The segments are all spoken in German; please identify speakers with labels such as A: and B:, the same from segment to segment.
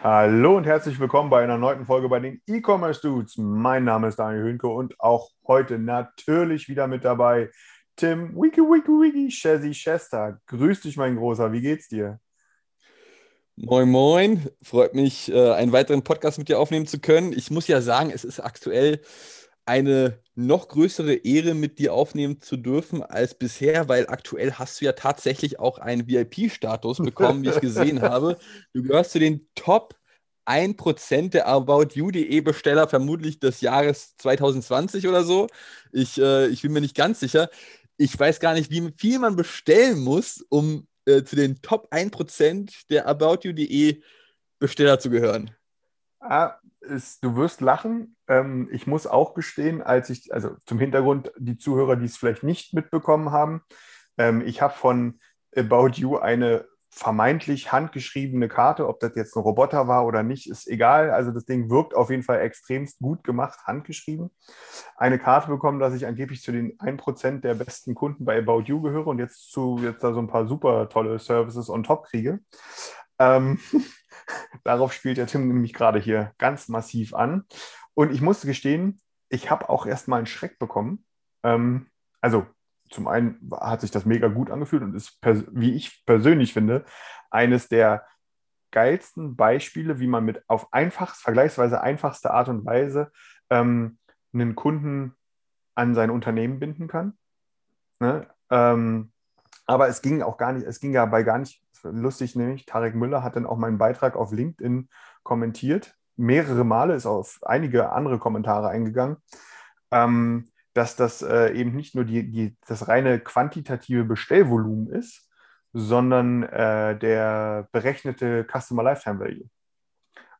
A: Hallo und herzlich willkommen bei einer neuen Folge bei den E-Commerce Dudes. Mein Name ist Daniel Hünke und auch heute natürlich wieder mit dabei Tim Wiki Wiki Wiki Shazzy Chester. Grüß dich, mein Großer. Wie geht's dir?
B: Moin, moin. Freut mich, äh, einen weiteren Podcast mit dir aufnehmen zu können. Ich muss ja sagen, es ist aktuell eine noch größere Ehre, mit dir aufnehmen zu dürfen als bisher, weil aktuell hast du ja tatsächlich auch einen VIP-Status bekommen, wie ich gesehen habe. Du gehörst zu den Top 1% der About You.de Besteller, vermutlich des Jahres 2020 oder so. Ich, äh, ich bin mir nicht ganz sicher. Ich weiß gar nicht, wie viel man bestellen muss, um äh, zu den Top 1% der About You.de Besteller zu gehören.
A: Ah, ist, du wirst lachen. Ähm, ich muss auch gestehen, als ich, also zum Hintergrund, die Zuhörer, die es vielleicht nicht mitbekommen haben, ähm, ich habe von About You eine vermeintlich handgeschriebene Karte, ob das jetzt ein Roboter war oder nicht, ist egal. Also das Ding wirkt auf jeden Fall extremst gut gemacht, handgeschrieben. Eine Karte bekommen, dass ich angeblich zu den 1% der besten Kunden bei About You gehöre und jetzt zu jetzt da so ein paar super tolle Services on top kriege. Ähm, darauf spielt der Tim nämlich gerade hier ganz massiv an. Und ich musste gestehen, ich habe auch erstmal einen Schreck bekommen. Ähm, also zum einen hat sich das mega gut angefühlt und ist, wie ich persönlich finde, eines der geilsten Beispiele, wie man mit auf einfachst, vergleichsweise einfachste Art und Weise ähm, einen Kunden an sein Unternehmen binden kann. Ne? Ähm, aber es ging auch gar nicht, es ging dabei gar nicht, lustig nämlich, Tarek Müller hat dann auch meinen Beitrag auf LinkedIn kommentiert, mehrere Male, ist auf einige andere Kommentare eingegangen, ähm, dass das äh, eben nicht nur die, die, das reine quantitative Bestellvolumen ist, sondern äh, der berechnete Customer Lifetime Value.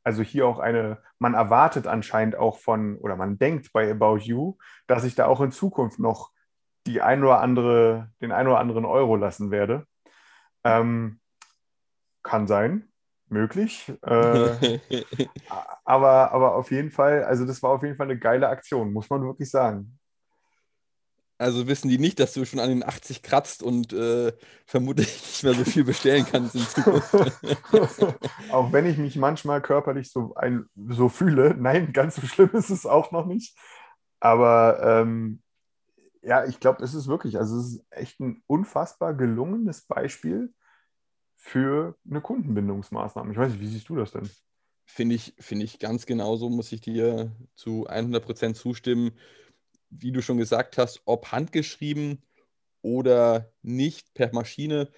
A: Also hier auch eine, man erwartet anscheinend auch von, oder man denkt bei About You, dass ich da auch in Zukunft noch die ein oder andere, den ein oder anderen Euro lassen werde. Ähm, kann sein, möglich. Äh, aber, aber auf jeden Fall, also das war auf jeden Fall eine geile Aktion, muss man wirklich sagen.
B: Also wissen die nicht, dass du schon an den 80 kratzt und äh, vermutlich nicht mehr so viel bestellen kannst in Zukunft.
A: auch wenn ich mich manchmal körperlich so, ein, so fühle, nein, ganz so schlimm ist es auch noch nicht. Aber ähm, ja, ich glaube, es ist wirklich, also es ist echt ein unfassbar gelungenes Beispiel für eine Kundenbindungsmaßnahme. Ich weiß nicht, wie siehst du das denn?
B: Finde ich, finde ich ganz genauso, muss ich dir zu 100% zustimmen. Wie du schon gesagt hast, ob handgeschrieben oder nicht per Maschine,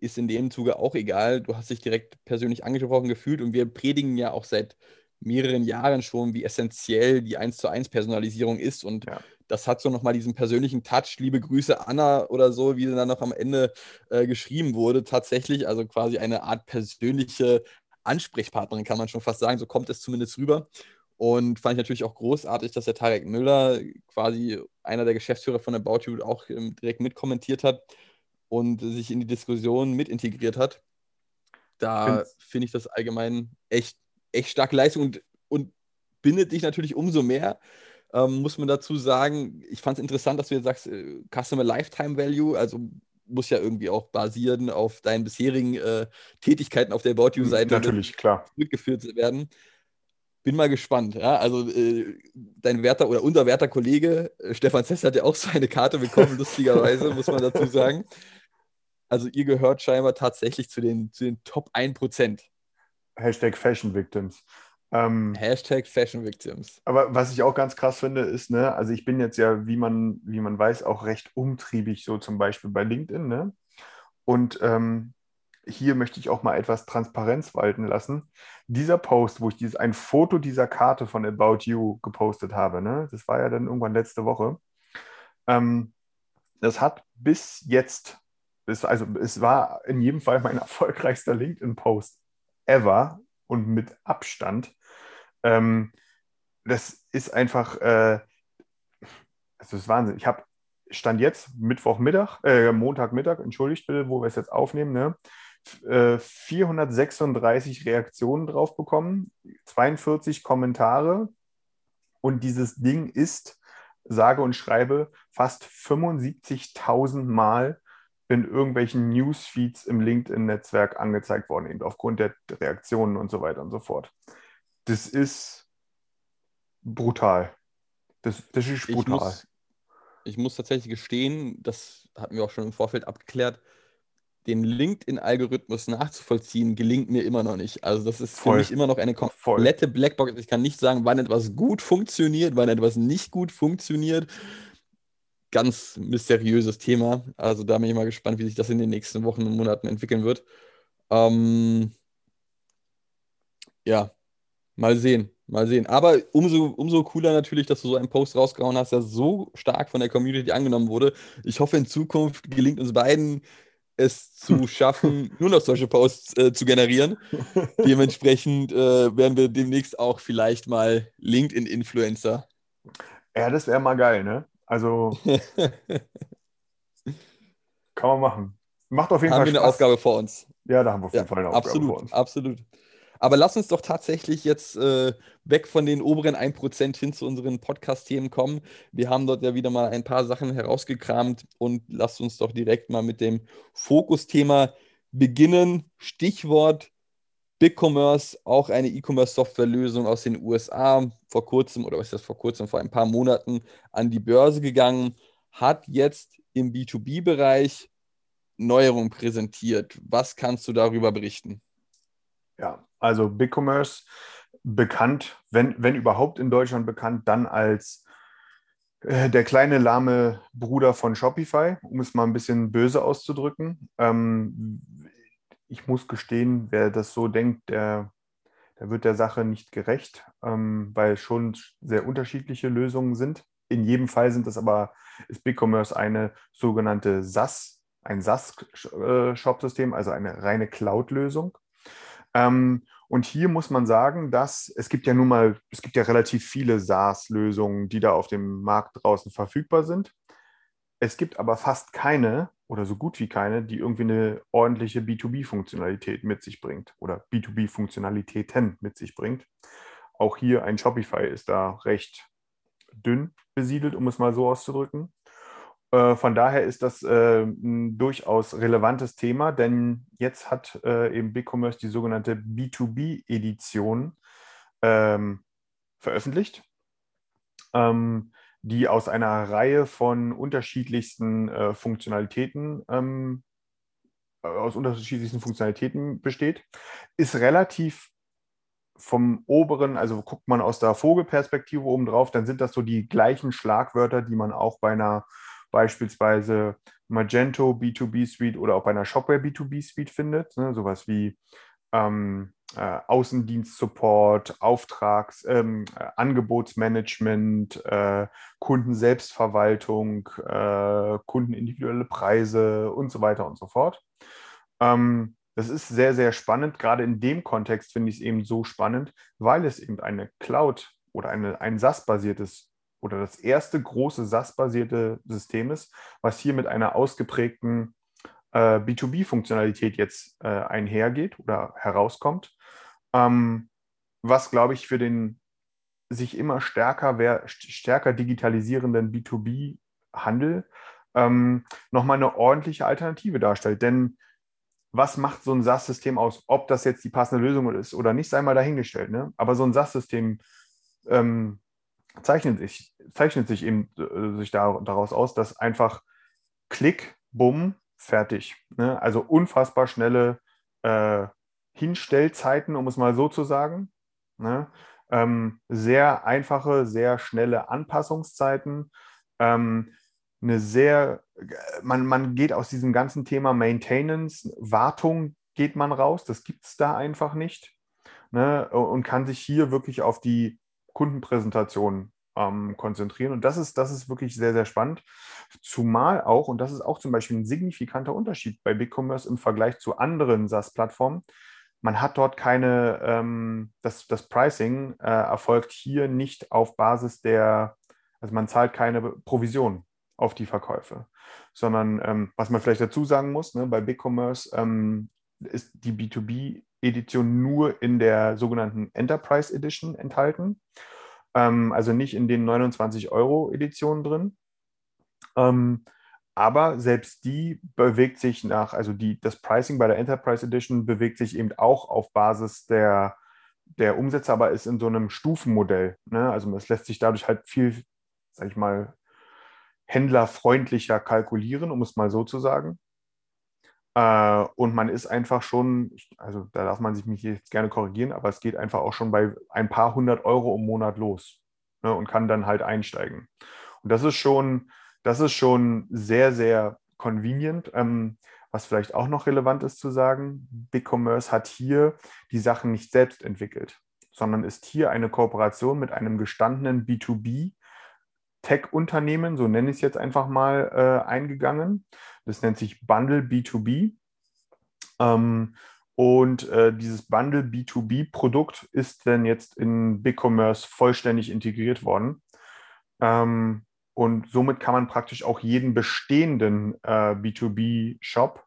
B: ist in dem Zuge auch egal. Du hast dich direkt persönlich angesprochen gefühlt und wir predigen ja auch seit mehreren Jahren schon, wie essentiell die 1 zu 1 Personalisierung ist und
A: Ja.
B: Das hat so nochmal diesen persönlichen Touch, liebe Grüße Anna oder so, wie dann noch am Ende äh, geschrieben wurde, tatsächlich, also quasi eine Art persönliche Ansprechpartnerin, kann man schon fast sagen, so kommt es zumindest rüber. Und fand ich natürlich auch großartig, dass der Tarek Müller, quasi einer der Geschäftsführer von About You, auch ähm, direkt mitkommentiert hat und sich in die Diskussion mit integriert hat. Da finde ich das allgemein echt, echt starke Leistung und, und bindet dich natürlich umso mehr. Ähm, muss man dazu sagen, ich fand es interessant, dass du jetzt sagst, äh, Customer Lifetime Value, also muss ja irgendwie auch basieren auf deinen bisherigen äh, Tätigkeiten auf der About You-Seite
A: Natürlich, klar.
B: zurückgeführt werden. Bin mal gespannt. Ja? Also äh, dein werter oder unser werter Kollege äh, Stefan Zess hat ja auch so eine Karte bekommen, lustigerweise, muss man dazu sagen. Also ihr gehört scheinbar tatsächlich zu den, zu den Top 1%.
A: Hashtag Fashion Victims. Ähm,
B: Hashtag Fashion Victims.
A: Aber was ich auch ganz krass finde, ist, ne, also ich bin jetzt ja, wie man, wie man weiß, auch recht umtriebig, so zum Beispiel bei LinkedIn, ne? Und ähm, hier möchte ich auch mal etwas Transparenz walten lassen. Dieser Post, wo ich dieses, ein Foto dieser Karte von About You gepostet habe, ne, das war ja dann irgendwann letzte Woche, ähm, das hat bis jetzt es, also es war in jedem Fall mein erfolgreichster LinkedIn-Post ever und mit Abstand. Ähm, das ist einfach, äh, das ist Wahnsinn. Ich habe Stand jetzt Mittwochmittag, äh, Montagmittag, entschuldigt bitte, wo wir es jetzt aufnehmen, ne? 436 äh, Reaktionen drauf bekommen, 42 Kommentare und dieses Ding ist, sage und schreibe, fast 75.000 Mal in irgendwelchen Newsfeeds im LinkedIn-Netzwerk angezeigt worden, eben aufgrund der Reaktionen und so weiter und so fort. Das ist brutal. Das, das ist brutal.
B: Ich muss, ich muss tatsächlich gestehen, das hatten wir auch schon im Vorfeld abgeklärt, den LinkedIn-Algorithmus nachzuvollziehen, gelingt mir immer noch nicht. Also das ist Voll. für mich immer noch eine komplette Voll. Blackbox. Ich kann nicht sagen, wann etwas gut funktioniert, wann etwas nicht gut funktioniert. Ganz mysteriöses Thema. Also da bin ich mal gespannt, wie sich das in den nächsten Wochen und Monaten entwickeln wird. Ähm, ja, mal sehen. Mal sehen. Aber umso, umso cooler natürlich, dass du so einen Post rausgehauen hast, der so stark von der Community angenommen wurde. Ich hoffe, in Zukunft gelingt uns beiden es zu schaffen, nur noch solche Posts äh, zu generieren. Dementsprechend äh, werden wir demnächst auch vielleicht mal LinkedIn-Influencer.
A: Ja, das wäre mal geil, ne? Also kann man machen. Macht auf jeden
B: haben
A: Fall
B: Spaß. Haben wir eine Aufgabe vor uns.
A: Ja, da haben wir auf jeden ja, Fall eine Aufgabe
B: absolut,
A: vor uns.
B: Absolut. Aber lass uns doch tatsächlich jetzt äh, weg von den oberen 1% hin zu unseren Podcast-Themen kommen. Wir haben dort ja wieder mal ein paar Sachen herausgekramt und lasst uns doch direkt mal mit dem Fokusthema beginnen. Stichwort BigCommerce, auch eine E-Commerce-Software-Lösung aus den USA, vor kurzem, oder was ist das vor kurzem, vor ein paar Monaten an die Börse gegangen, hat jetzt im B2B-Bereich Neuerungen präsentiert. Was kannst du darüber berichten?
A: Ja, also BigCommerce bekannt, wenn, wenn überhaupt in Deutschland bekannt, dann als äh, der kleine lahme Bruder von Shopify, um es mal ein bisschen böse auszudrücken. Ähm, ich muss gestehen, wer das so denkt, der, der wird der Sache nicht gerecht, ähm, weil schon sehr unterschiedliche Lösungen sind. In jedem Fall sind das aber, ist BigCommerce eine sogenannte SaaS, ein SaaS-Shop-System, also eine reine Cloud-Lösung. Ähm, und hier muss man sagen, dass es gibt ja nun mal, es gibt ja relativ viele SaaS-Lösungen, die da auf dem Markt draußen verfügbar sind. Es gibt aber fast keine oder so gut wie keine, die irgendwie eine ordentliche B2B-Funktionalität mit sich bringt oder B2B-Funktionalitäten mit sich bringt. Auch hier ein Shopify ist da recht dünn besiedelt, um es mal so auszudrücken. Äh, von daher ist das äh, ein durchaus relevantes Thema, denn jetzt hat äh, eben BigCommerce die sogenannte B2B-Edition ähm, veröffentlicht, ähm, die aus einer Reihe von unterschiedlichsten Funktionalitäten ähm, äh, aus unterschiedlichsten Funktionalitäten besteht, ist relativ vom oberen, also guckt man aus der Vogelperspektive oben drauf, dann sind das so die gleichen Schlagwörter, die man auch bei einer beispielsweise Magento B2B Suite oder auch bei einer Shopware B2B Suite findet. Ne? Sowas wie ähm, äh, Außendienstsupport, Auftrags-, ähm, äh, Angebotsmanagement, äh, Kundenselbstverwaltung, äh, kundenindividuelle Preise und so weiter und so fort. Ähm, das ist sehr, sehr spannend. Gerade in dem Kontext finde ich es eben so spannend, weil es eben eine Cloud oder eine, ein SaaS-basiertes oder das erste große SaaS-basierte System ist, was hier mit einer ausgeprägten äh, B2B-Funktionalität jetzt äh, einhergeht oder herauskommt, ähm, was, glaube ich, für den sich immer stärker, stärker digitalisierenden B2B-Handel ähm, nochmal eine ordentliche Alternative darstellt. Denn was macht so ein SaaS-System aus? Ob das jetzt die passende Lösung ist oder nicht, sei mal dahingestellt. Ne? Aber so ein SaaS-System ähm, zeichnet sich, zeichnet sich eben äh, sich da, daraus aus, dass einfach Klick, Bumm, fertig. Ne? Also unfassbar schnelle äh, Hinstellzeiten, um es mal so zu sagen. Ne? Ähm, sehr einfache, sehr schnelle Anpassungszeiten. Ähm, eine sehr, man, man geht aus diesem ganzen Thema Maintenance, Wartung geht man raus, das gibt es da einfach nicht. Ne? Und kann sich hier wirklich auf die Kundenpräsentation ähm, konzentrieren. Und das ist, das ist wirklich sehr, sehr spannend. Zumal auch, und das ist auch zum Beispiel ein signifikanter Unterschied bei BigCommerce im Vergleich zu anderen SaaS-Plattformen, man hat dort keine, ähm, das, das Pricing äh, erfolgt hier nicht auf Basis der, also man zahlt keine Provision auf die Verkäufe, sondern ähm, was man vielleicht dazu sagen muss, ne, bei BigCommerce ähm, ist die B2B-Edition nur in der sogenannten Enterprise Edition enthalten, ähm, also nicht in den 29 Euro Editionen drin. Ähm, aber selbst die bewegt sich nach, also die, das Pricing bei der Enterprise Edition bewegt sich eben auch auf Basis der, der Umsätze, aber ist in so einem Stufenmodell. Ne? Also es lässt sich dadurch halt viel, sag ich mal, händlerfreundlicher kalkulieren, um es mal so zu sagen. Äh, und man ist einfach schon, also da darf man sich mich jetzt gerne korrigieren, aber es geht einfach auch schon bei ein paar hundert Euro im Monat los ne? und kann dann halt einsteigen. Und das ist schon, das ist schon sehr, sehr convenient. Ähm, was vielleicht auch noch relevant ist zu sagen, BigCommerce hat hier die Sachen nicht selbst entwickelt, sondern ist hier eine Kooperation mit einem gestandenen B2B Tech-Unternehmen, so nenne ich es jetzt einfach mal, äh, eingegangen. Das nennt sich Bundle B2B. Ähm, und äh, dieses Bundle B2B-Produkt ist dann jetzt in BigCommerce vollständig integriert worden. Ähm, und somit kann man praktisch auch jeden bestehenden äh, B2B-Shop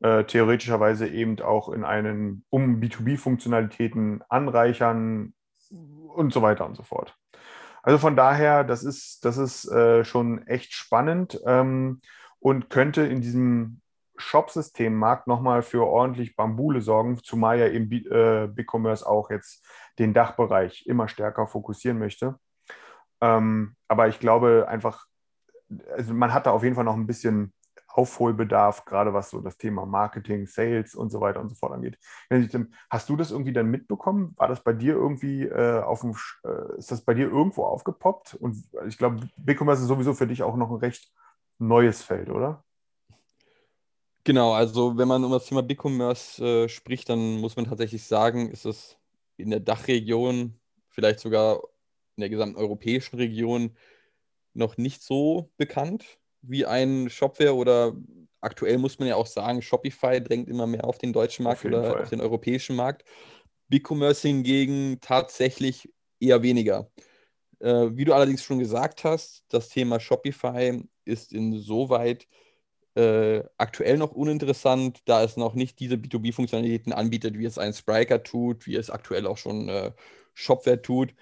A: äh, theoretischerweise eben auch in einen, um B2B-Funktionalitäten anreichern und so weiter und so fort. Also von daher, das ist, das ist äh, schon echt spannend ähm, und könnte in diesem Shop-System-Markt nochmal für ordentlich Bambule sorgen, zumal ja eben äh, BigCommerce auch jetzt den Dachbereich immer stärker fokussieren möchte. Ähm, aber ich glaube einfach, also man hat da auf jeden Fall noch ein bisschen Aufholbedarf, gerade was so das Thema Marketing, Sales und so weiter und so fort angeht. Hast du das irgendwie dann mitbekommen? War das bei dir irgendwie äh, auf dem, äh, ist das bei dir irgendwo aufgepoppt? Und ich glaube, BigCommerce ist sowieso für dich auch noch ein recht neues Feld, oder?
B: Genau, also wenn man um das Thema BigCommerce äh, spricht, dann muss man tatsächlich sagen, ist es in der Dachregion, vielleicht sogar in der gesamten europäischen Region noch nicht so bekannt wie ein Shopware oder aktuell muss man ja auch sagen, Shopify drängt immer mehr auf den deutschen Markt auf oder Fall. auf den europäischen Markt. BigCommerce hingegen tatsächlich eher weniger. Äh, wie du allerdings schon gesagt hast, das Thema Shopify ist insoweit äh, aktuell noch uninteressant, da es noch nicht diese B2B-Funktionalitäten anbietet, wie es ein Spriker tut, wie es aktuell auch schon äh, Shopware tut.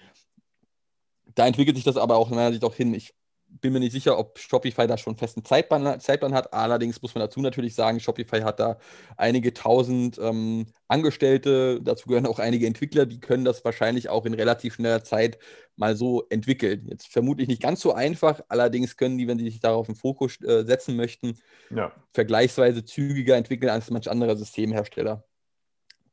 B: Da entwickelt sich das aber auch in meiner Sicht auch hin. Ich bin mir nicht sicher, ob Shopify da schon einen festen Zeitplan, Zeitplan hat. Allerdings muss man dazu natürlich sagen, Shopify hat da einige tausend ähm, Angestellte, dazu gehören auch einige Entwickler, die können das wahrscheinlich auch in relativ schneller Zeit mal so entwickeln. Jetzt vermutlich nicht ganz so einfach, allerdings können die, wenn sie sich darauf einen Fokus äh, setzen möchten, ja. vergleichsweise zügiger entwickeln als manch anderer Systemhersteller.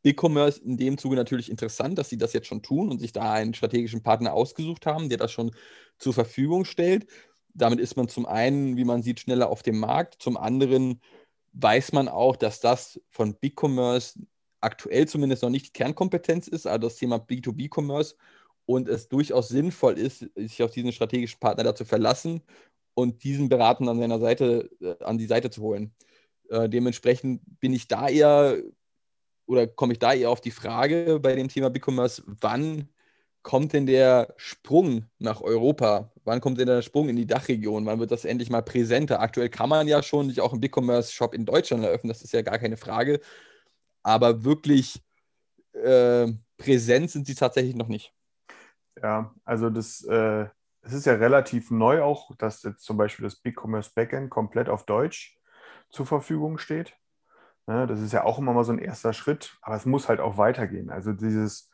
B: E-Commerce in dem Zuge natürlich interessant, dass sie das jetzt schon tun und sich da einen strategischen Partner ausgesucht haben, der das schon zur Verfügung stellt. Damit ist man zum einen, wie man sieht, schneller auf dem Markt. Zum anderen weiß man auch, dass das von BigCommerce aktuell zumindest noch nicht die Kernkompetenz ist, also das Thema B2B-Commerce und es durchaus sinnvoll ist, sich auf diesen strategischen Partner dazu verlassen und diesen Beraten an seiner Seite, äh, an die Seite zu holen. Äh, dementsprechend bin ich da eher oder komme ich da eher auf die Frage bei dem Thema BigCommerce, wann kommt denn der Sprung nach Europa? Wann kommt denn der Sprung in die Dachregion? Wann wird das endlich mal präsenter? Aktuell kann man ja schon sich auch einen BigCommerce-Shop in Deutschland eröffnen, das ist ja gar keine Frage. Aber wirklich äh, präsent sind sie tatsächlich noch nicht.
A: Ja, also das, äh, das ist ja relativ neu auch, dass jetzt zum Beispiel das BigCommerce Backend komplett auf Deutsch zur Verfügung steht. Ne, das ist ja auch immer mal so ein erster Schritt, aber es muss halt auch weitergehen. Also dieses,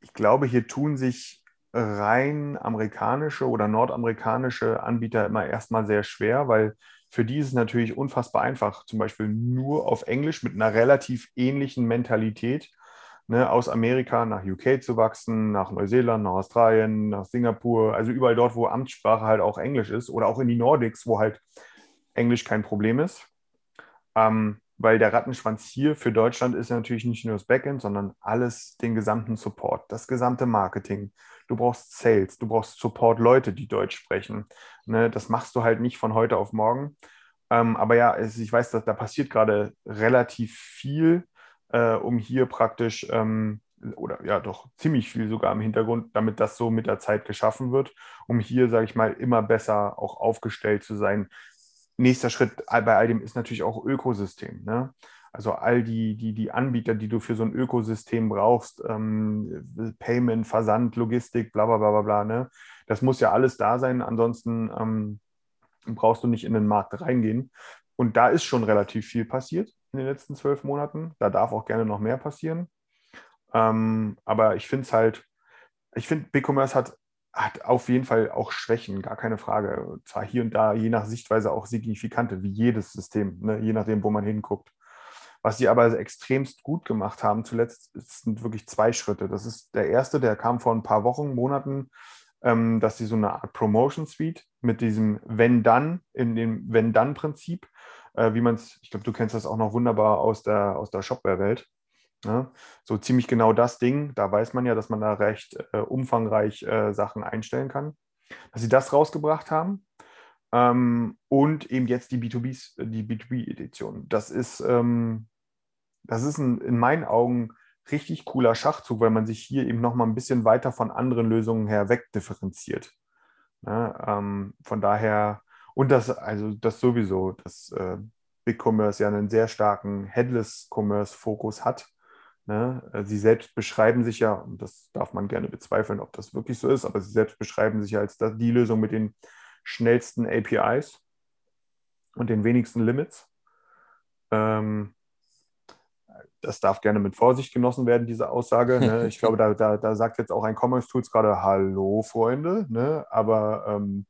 A: ich glaube, hier tun sich rein amerikanische oder nordamerikanische Anbieter immer erstmal sehr schwer, weil für die ist es natürlich unfassbar einfach, zum Beispiel nur auf Englisch mit einer relativ ähnlichen Mentalität ne, aus Amerika nach UK zu wachsen, nach Neuseeland, nach Australien, nach Singapur, also überall dort, wo Amtssprache halt auch Englisch ist oder auch in die Nordics, wo halt Englisch kein Problem ist. Ähm, weil der Rattenschwanz hier für Deutschland ist natürlich nicht nur das Backend, sondern alles, den gesamten Support, das gesamte Marketing. Du brauchst Sales, du brauchst Support-Leute, die Deutsch sprechen. Ne, das machst du halt nicht von heute auf morgen. Ähm, aber ja, es, ich weiß, dass da passiert gerade relativ viel, äh, um hier praktisch, ähm, oder ja doch ziemlich viel sogar im Hintergrund, damit das so mit der Zeit geschaffen wird, um hier, sage ich mal, immer besser auch aufgestellt zu sein, nächster Schritt bei all dem ist natürlich auch Ökosystem. Ne? Also all die, die, die Anbieter, die du für so ein Ökosystem brauchst, ähm, Payment, Versand, Logistik, bla bla bla bla bla, ne? Das muss ja alles da sein, ansonsten ähm, brauchst du nicht in den Markt reingehen. Und da ist schon relativ viel passiert in den letzten zwölf Monaten. Da darf auch gerne noch mehr passieren. Ähm, aber ich finde es halt, ich finde, BigCommerce hat hat auf jeden Fall auch Schwächen, gar keine Frage. Zwar hier und da, je nach Sichtweise auch signifikante, wie jedes System, ne? je nachdem, wo man hinguckt. Was sie aber extremst gut gemacht haben, zuletzt sind wirklich zwei Schritte. Das ist der erste, der kam vor ein paar Wochen, Monaten, ähm, dass sie so eine Art Promotion Suite mit diesem Wenn-Dann, in dem Wenn-Dann-Prinzip, äh, wie man es, ich glaube, du kennst das auch noch wunderbar aus der, aus der Shopware-Welt, Ne? So ziemlich genau das Ding, da weiß man ja, dass man da recht äh, umfangreich äh, Sachen einstellen kann. Dass sie das rausgebracht haben ähm, und eben jetzt die B2B, die B2B-Edition. Das ist, ähm, das ist ein, in meinen Augen richtig cooler Schachzug, weil man sich hier eben nochmal ein bisschen weiter von anderen Lösungen her wegdifferenziert. Ne? Ähm, von daher, und das, also das sowieso, dass äh, BigCommerce ja einen sehr starken Headless-Commerce-Fokus hat Ne? Äh, sie selbst beschreiben sich ja, und das darf man gerne bezweifeln, ob das wirklich so ist, aber sie selbst beschreiben sich ja als die Lösung mit den schnellsten APIs und den wenigsten Limits. Ähm, das darf gerne mit Vorsicht genossen werden, diese Aussage. Ne? Ich glaube, da, da, da, sagt jetzt auch ein Commerce Tools gerade Hallo, Freunde. Ne? Aber ähm,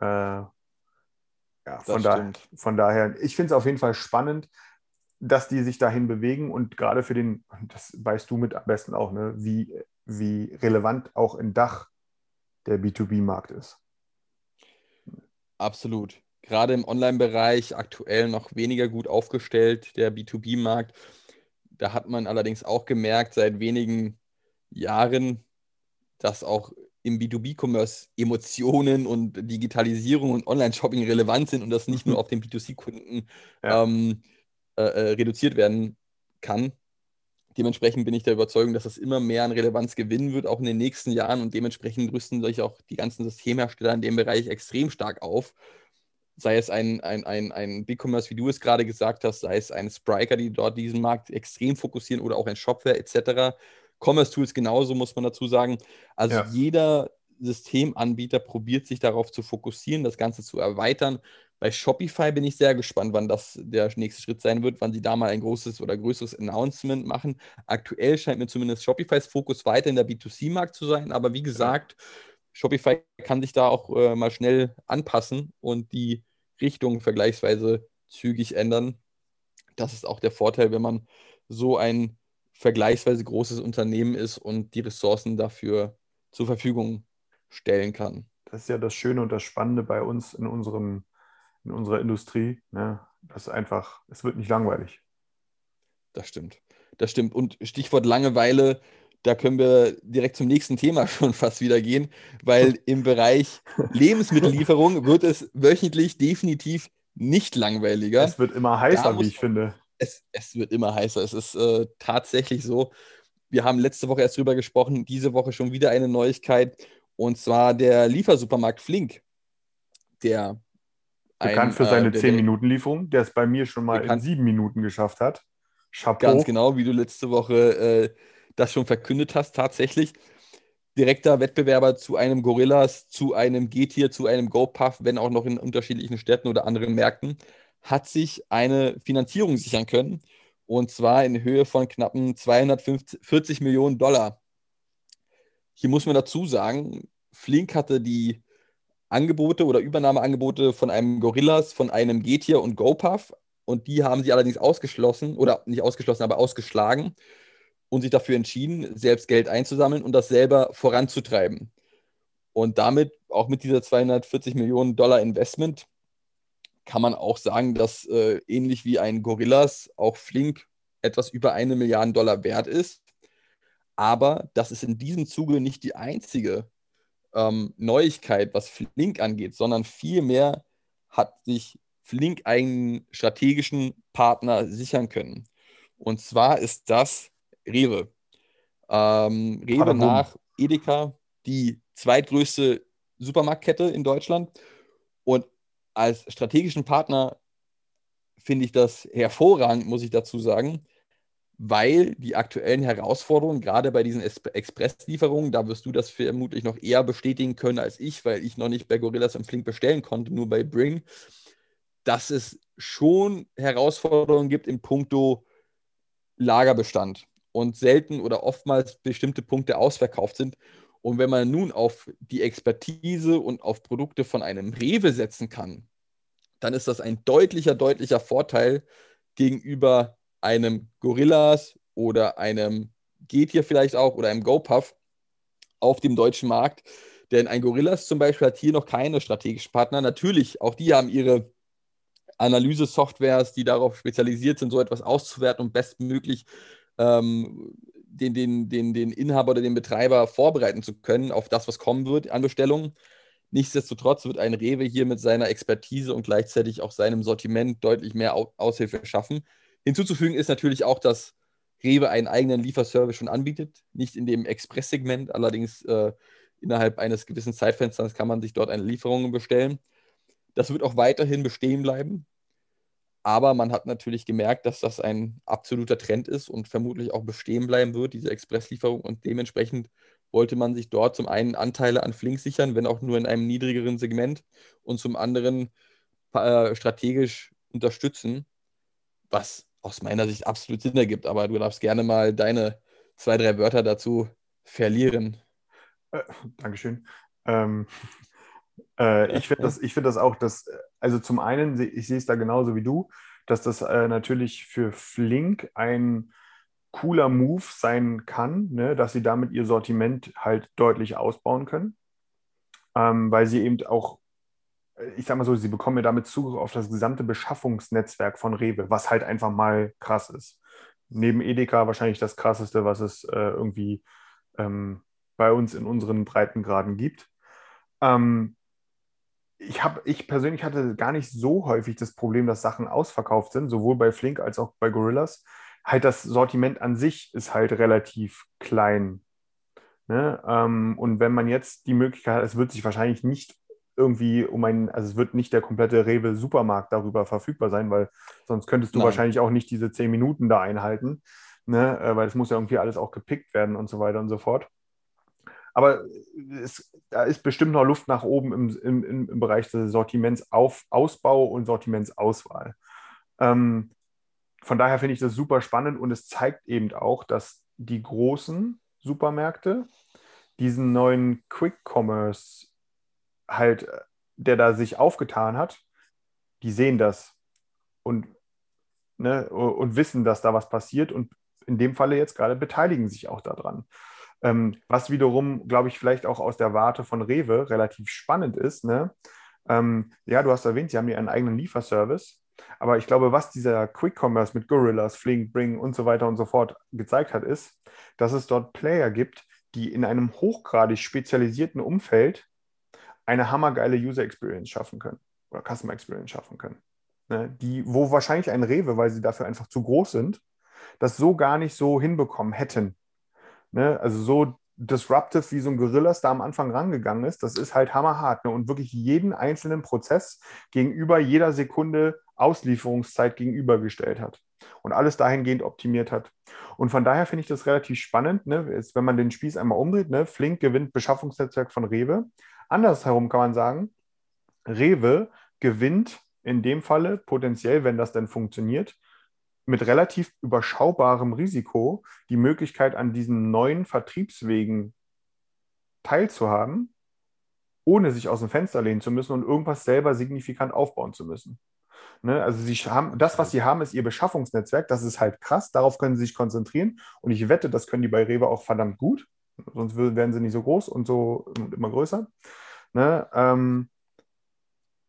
A: äh, ja, von, da, von daher, ich finde es auf jeden Fall spannend dass die sich dahin bewegen und gerade für den, das weißt du mit am besten auch, ne, wie, wie relevant auch in Dach der B2B-Markt ist.
B: Absolut. Gerade im Online-Bereich aktuell noch weniger gut aufgestellt, der B2B-Markt. Da hat man allerdings auch gemerkt seit wenigen Jahren, dass auch im B2B-Commerce Emotionen und Digitalisierung und Online-Shopping relevant sind und das nicht nur auf den B2C-Kunden ja. ähm, äh, äh, reduziert werden kann. Dementsprechend bin ich der Überzeugung, dass das immer mehr an Relevanz gewinnen wird, auch in den nächsten Jahren. Und dementsprechend rüsten sich auch die ganzen Systemhersteller in dem Bereich extrem stark auf. Sei es ein, ein, ein, ein Big-Commerce, wie du es gerade gesagt hast, sei es ein Spriker, die dort diesen Markt extrem fokussieren oder auch ein Shopware etc. Commerce-Tools genauso, muss man dazu sagen. Also ja. jeder Systemanbieter probiert sich darauf zu fokussieren, das Ganze zu erweitern bei Shopify bin ich sehr gespannt, wann das der nächste Schritt sein wird, wann sie da mal ein großes oder größeres Announcement machen. Aktuell scheint mir zumindest Shopifys Fokus weiter in der B2C-Markt zu sein, aber wie gesagt, Shopify kann sich da auch äh, mal schnell anpassen und die Richtung vergleichsweise zügig ändern. Das ist auch der Vorteil, wenn man so ein vergleichsweise großes Unternehmen ist und die Ressourcen dafür zur Verfügung stellen kann.
A: Das ist ja das Schöne und das Spannende bei uns in unserem in unserer Industrie. Ne? Das ist einfach, es wird nicht langweilig.
B: Das stimmt. Das stimmt. Und Stichwort Langeweile, da können wir direkt zum nächsten Thema schon fast wieder gehen, weil im Bereich Lebensmittellieferung wird es wöchentlich definitiv nicht langweiliger.
A: Es wird immer heißer, wie ich finde.
B: Es, es wird immer heißer. Es ist äh, tatsächlich so. Wir haben letzte Woche erst drüber gesprochen, diese Woche schon wieder eine Neuigkeit. Und zwar der Liefersupermarkt Flink, der
A: Bekannt für seine äh, 10-Minuten-Lieferung, der es bei mir schon mal in sieben Minuten geschafft hat.
B: Chapeau. Ganz genau, wie du letzte Woche äh, das schon verkündet hast, tatsächlich. Direkter Wettbewerber zu einem Gorillas, zu einem G-Tier, zu einem GoPuff, wenn auch noch in unterschiedlichen Städten oder anderen Märkten, hat sich eine Finanzierung sichern können. Und zwar in Höhe von knappen 240 Millionen Dollar. Hier muss man dazu sagen, Flink hatte die Angebote oder Übernahmeangebote von einem Gorillas, von einem Getir und GoPuff. Und die haben sie allerdings ausgeschlossen oder nicht ausgeschlossen, aber ausgeschlagen und sich dafür entschieden, selbst Geld einzusammeln und das selber voranzutreiben. Und damit, auch mit dieser 240 Millionen Dollar Investment, kann man auch sagen, dass äh, ähnlich wie ein Gorillas auch Flink etwas über eine Milliarde Dollar wert ist. Aber das ist in diesem Zuge nicht die einzige ähm, Neuigkeit, was Flink angeht, sondern vielmehr hat sich Flink einen strategischen Partner sichern können. Und zwar ist das Rewe. Ähm, Rewe nach Edeka, die zweitgrößte Supermarktkette in Deutschland. Und als strategischen Partner finde ich das hervorragend, muss ich dazu sagen, weil die aktuellen Herausforderungen, gerade bei diesen Expresslieferungen, da wirst du das vermutlich noch eher bestätigen können als ich, weil ich noch nicht bei Gorillas und Flink bestellen konnte, nur bei Bring, dass es schon Herausforderungen gibt in puncto Lagerbestand und selten oder oftmals bestimmte Punkte ausverkauft sind. Und wenn man nun auf die Expertise und auf Produkte von einem Rewe setzen kann, dann ist das ein deutlicher, deutlicher Vorteil gegenüber einem Gorillas oder einem geht hier vielleicht auch oder einem GoPuff auf dem deutschen Markt. Denn ein Gorillas zum Beispiel hat hier noch keine strategischen Partner. Natürlich, auch die haben ihre Analyse-Softwares, die darauf spezialisiert sind, so etwas auszuwerten und bestmöglich ähm, den, den, den, den Inhaber oder den Betreiber vorbereiten zu können auf das, was kommen wird an Bestellungen. Nichtsdestotrotz wird ein Rewe hier mit seiner Expertise und gleichzeitig auch seinem Sortiment deutlich mehr Aushilfe schaffen. Hinzuzufügen ist natürlich auch, dass Rewe einen eigenen Lieferservice schon anbietet, nicht in dem Express-Segment, allerdings äh, innerhalb eines gewissen Zeitfensters kann man sich dort eine Lieferung bestellen. Das wird auch weiterhin bestehen bleiben. Aber man hat natürlich gemerkt, dass das ein absoluter Trend ist und vermutlich auch bestehen bleiben wird, diese Expresslieferung. Und dementsprechend wollte man sich dort zum einen Anteile an Flink sichern, wenn auch nur in einem niedrigeren Segment, und zum anderen äh, strategisch unterstützen, was aus meiner Sicht absolut Sinn ergibt. Aber du darfst gerne mal deine zwei, drei Wörter dazu verlieren.
A: Äh, Dankeschön. Ähm, äh, ich finde das, find das auch, dass, also zum einen, ich sehe es da genauso wie du, dass das äh, natürlich für Flink ein cooler Move sein kann, ne, dass sie damit ihr Sortiment halt deutlich ausbauen können, ähm, weil sie eben auch, ich sag mal so, sie bekommen ja damit Zugriff auf das gesamte Beschaffungsnetzwerk von Rewe, was halt einfach mal krass ist. Neben Edeka wahrscheinlich das krasseste, was es äh, irgendwie ähm, bei uns in unseren Breitengraden gibt. Ähm, ich, hab, ich persönlich hatte gar nicht so häufig das Problem, dass Sachen ausverkauft sind, sowohl bei Flink als auch bei Gorillas. Halt das Sortiment an sich ist halt relativ klein. Ne? Ähm, und wenn man jetzt die Möglichkeit hat, es wird sich wahrscheinlich nicht irgendwie um einen, also es wird nicht der komplette Rewe-Supermarkt darüber verfügbar sein, weil sonst könntest du Nein. wahrscheinlich auch nicht diese zehn Minuten da einhalten, ne? Äh, weil es muss ja irgendwie alles auch gepickt werden und so weiter und so fort. Aber es, da ist bestimmt noch Luft nach oben im, im, im Bereich des Sortimentsausbau und Sortimentsauswahl. Ähm, von daher finde ich das super spannend und es zeigt eben auch, dass die großen Supermärkte diesen neuen Quick Commerce halt, der da sich aufgetan hat, die sehen das und, ne, und wissen, dass da was passiert und in dem Falle jetzt gerade beteiligen sich auch daran. Ähm, was wiederum, glaube ich, vielleicht auch aus der Warte von Rewe relativ spannend ist. Ne? Ähm, ja, du hast erwähnt, sie haben ja einen eigenen Lieferservice. Aber ich glaube, was dieser Quick Commerce mit Gorillas, Flink, Bring und so weiter und so fort gezeigt hat, ist, dass es dort Player gibt, die in einem hochgradig spezialisierten Umfeld eine hammergeile User Experience schaffen können oder Customer Experience schaffen können. Ne? Die, wo wahrscheinlich ein Rewe, weil sie dafür einfach zu groß sind, das so gar nicht so hinbekommen hätten. Ne? Also so disruptive, wie so ein Gorillas da am Anfang rangegangen ist, das ist halt hammerhart. Ne? Und wirklich jeden einzelnen Prozess gegenüber jeder Sekunde Auslieferungszeit gegenübergestellt hat und alles dahingehend optimiert hat. Und von daher finde ich das relativ spannend, ne? Jetzt, wenn man den Spieß einmal umdreht, ne? Flink gewinnt Beschaffungsnetzwerk von Rewe. Andersherum kann man sagen, Rewe gewinnt in dem Falle potenziell, wenn das denn funktioniert, mit relativ überschaubarem Risiko die Möglichkeit, an diesen neuen Vertriebswegen teilzuhaben, ohne sich aus dem Fenster lehnen zu müssen und irgendwas selber signifikant aufbauen zu müssen. Ne? Also sie haben, das, was sie haben, ist ihr Beschaffungsnetzwerk. Das ist halt krass. Darauf können sie sich konzentrieren. Und ich wette, das können die bei Rewe auch verdammt gut. Sonst wären sie nicht so groß und so immer größer. Ne? Ähm,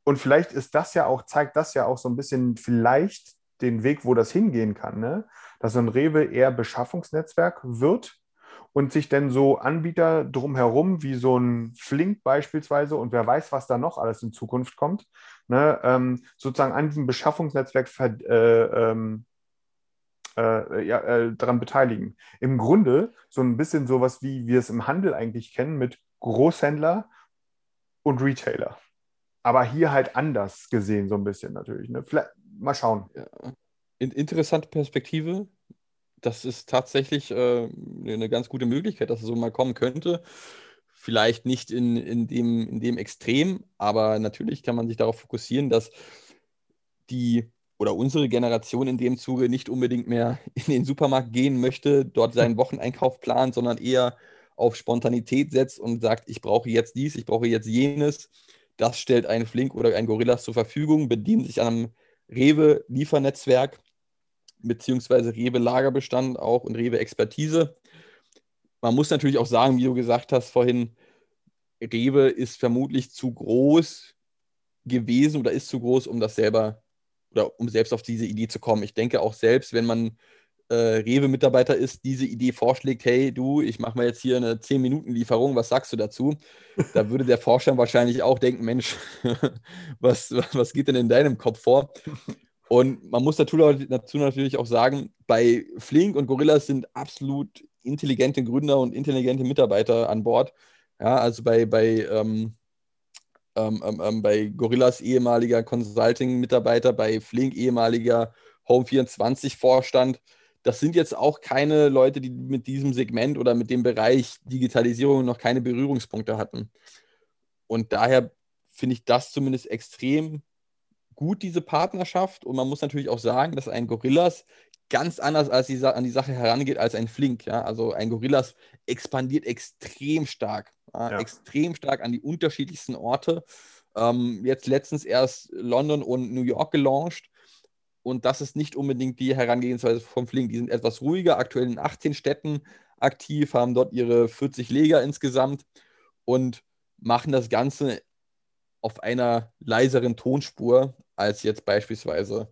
A: und vielleicht ist das ja auch, zeigt das ja auch so ein bisschen vielleicht den Weg, wo das hingehen kann, ne? dass so ein Rewe eher Beschaffungsnetzwerk wird und sich dann so Anbieter drumherum, wie so ein Flink beispielsweise, und wer weiß, was da noch alles in Zukunft kommt, ne, ähm, sozusagen an diesem Beschaffungsnetzwerk äh, ähm, äh, ja, äh, daran beteiligen. Im Grunde so ein bisschen sowas, wie wir es im Handel eigentlich kennen, mit Großhändler und Retailer. Aber hier halt anders gesehen, so ein bisschen natürlich. Ne? Vielleicht, mal schauen.
B: Ja. In, interessante Perspektive. Das ist tatsächlich äh, eine ganz gute Möglichkeit, dass es so mal kommen könnte. Vielleicht nicht in, in, dem, in dem Extrem, aber natürlich kann man sich darauf fokussieren, dass die oder unsere Generation in dem Zuge nicht unbedingt mehr in den Supermarkt gehen möchte, dort seinen Wocheneinkauf plant, sondern eher auf Spontanität setzt und sagt, ich brauche jetzt dies, ich brauche jetzt jenes. Das stellt ein Flink oder ein Gorillas zur Verfügung, bedient sich an einem Rewe-Liefernetzwerk beziehungsweise Rewe-Lagerbestand auch und Rewe-Expertise. Man muss natürlich auch sagen, wie du gesagt hast vorhin, Rewe ist vermutlich zu groß gewesen oder ist zu groß, um das selber oder um selbst auf diese Idee zu kommen. Ich denke auch selbst, wenn man äh, Rewe-Mitarbeiter ist, diese Idee vorschlägt, hey du, ich mache mal jetzt hier eine 10-Minuten-Lieferung, was sagst du dazu? Da würde der Vorstand wahrscheinlich auch denken, Mensch, was, was geht denn in deinem Kopf vor? Und man muss dazu, dazu natürlich auch sagen, bei Flink und Gorillas sind absolut intelligente Gründer und intelligente Mitarbeiter an Bord. Ja, also bei, bei ähm, ähm, ähm, ähm, bei Gorillas ehemaliger Consulting-Mitarbeiter, bei Flink ehemaliger Home24-Vorstand. Das sind jetzt auch keine Leute, die mit diesem Segment oder mit dem Bereich Digitalisierung noch keine Berührungspunkte hatten. Und daher finde ich das zumindest extrem gut, diese Partnerschaft. Und man muss natürlich auch sagen, dass ein Gorillas ganz anders als die, an die Sache herangeht als ein Flink. Ja? Also ein Gorillas expandiert extrem stark, ja? Ja. extrem stark an die unterschiedlichsten Orte. Ähm, jetzt letztens erst London und New York gelauncht. Und das ist nicht unbedingt die Herangehensweise vom Flink. Die sind etwas ruhiger, aktuell in 18 Städten aktiv, haben dort ihre 40 Leger insgesamt und machen das Ganze auf einer leiseren Tonspur als jetzt beispielsweise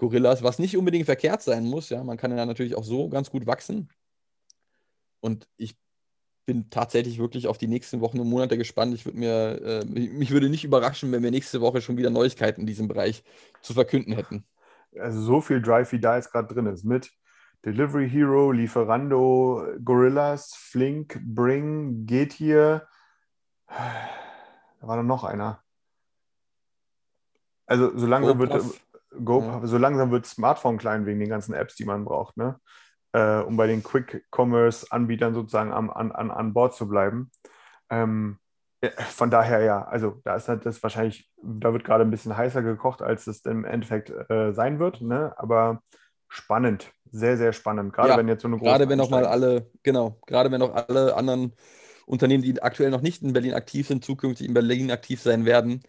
B: Gorillas, was nicht unbedingt verkehrt sein muss. Ja, man kann ja natürlich auch so ganz gut wachsen. Und ich bin tatsächlich wirklich auf die nächsten Wochen und Monate gespannt. Ich würde mir, äh, mich würde nicht überraschen, wenn wir nächste Woche schon wieder Neuigkeiten in diesem Bereich zu verkünden hätten.
A: Also so viel Drive, wie da jetzt gerade drin ist, mit Delivery Hero, Lieferando, Gorillas, Flink, Bring, geht hier. Da war doch noch einer. Also so langsam wird, Go, ja. so langsam wird Smartphone klein wegen den ganzen Apps, die man braucht, ne? Äh, um bei den Quick-Commerce-Anbietern sozusagen am, an, an, an Bord zu bleiben. Ähm, von daher ja, also da ist halt das wahrscheinlich, da wird gerade ein bisschen heißer gekocht, als es im Endeffekt äh, sein wird, ne? aber spannend, sehr, sehr spannend, gerade ja, wenn jetzt so eine
B: große. Gerade wenn noch mal alle, genau, gerade wenn noch alle anderen Unternehmen, die aktuell noch nicht in Berlin aktiv sind, zukünftig in Berlin aktiv sein werden,